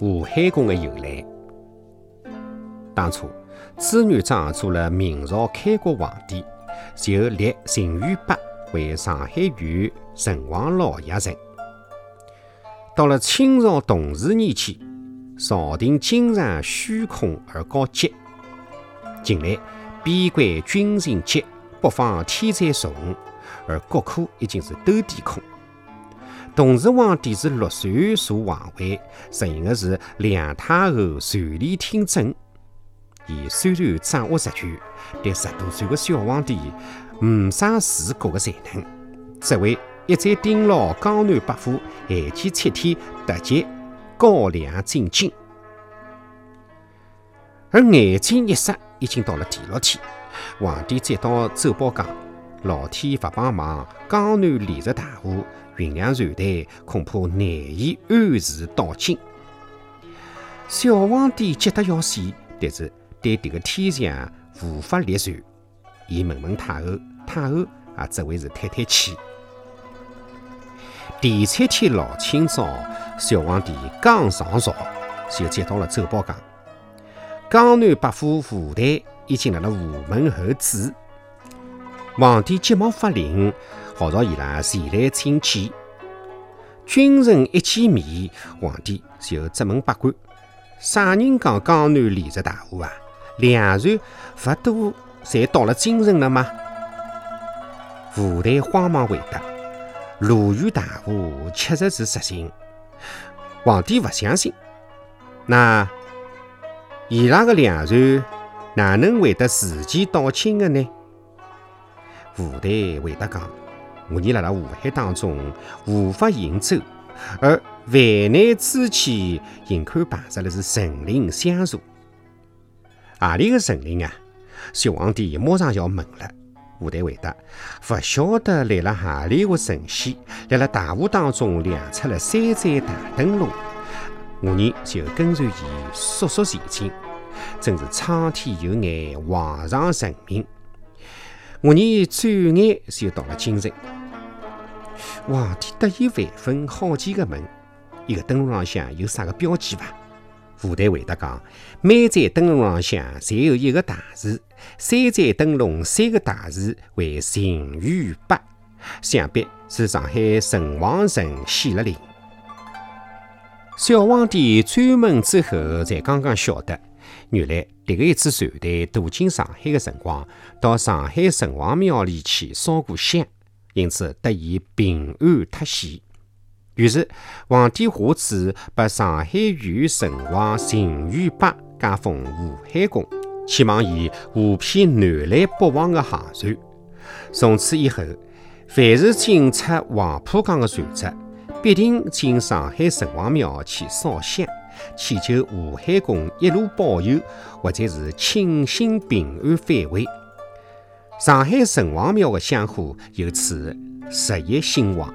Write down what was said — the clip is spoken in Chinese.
吴海宫的由来。当初朱元璋做了明朝开国皇帝，就立陈元伯为上海县城隍老爷神。到了清朝同治年间，朝廷经常虚空而告急。近来边关军情急，北方天灾重，而国库已经是兜底空。同治皇帝是六岁坐皇位，实行的是两太后垂帘听政。伊虽然掌握实权，但十多岁的小皇帝没啥治国的才能，只为一再盯牢江南百户，限期七天突击高粱进京。而眼睛一眨，已经到了第六天，皇帝接到奏报讲，老天不帮忙，江南连日大雾。运粮船队恐怕难以按时到京。小皇帝急得要死，但是对这个天象无法立传。伊问问太后，太后也只会是叹叹气。第七天老清早，小皇帝刚上朝，就接到了奏报，讲江南百户部队已经辣辣午门候旨。皇帝急忙发令。号召伊拉前来请见。君臣一见面，皇帝就责问百官：“啥人讲江南连着大雾啊？粮船勿都侪到了京城了吗？”吴台慌忙回答：“鲁豫大雾确实是实情。”皇帝勿相信，那伊拉个粮船哪能会得自己到京的呢？吴台回答讲。我你辣辣湖海当中无法行走，而万难之际，眼看碰着的是神灵相助。何里个神灵啊？小皇帝马上要问了。吴台回答：勿晓得来了何里个神仙，辣辣大雾当中亮出了三盏大灯笼。我呢就跟随伊速速前进，真是苍天有眼，皇上神明。我呢转眼就到了京城。皇帝得意万分，好奇地问：“一个灯笼浪向有啥个标记伐？”副台回答讲：“每盏灯笼浪向侪有一个大字，三盏灯笼三个大字为秦元伯，想必是上海城隍神显了灵。”小皇帝追问之后，才刚刚晓得，原来迭个一支船队渡经上海的辰光，到上海城隍庙里去烧过香。因此得以平安脱险。于是皇帝下旨，把上海县城隍秦元伯加封吴海公，期望伊护庇南来北往的航船。从此以后，凡是进出黄浦江的船只，必定进上海城隍庙去烧香，祈求吴海公一路保佑，或者是庆幸平安返回。上海城隍庙的香火由此日益兴旺。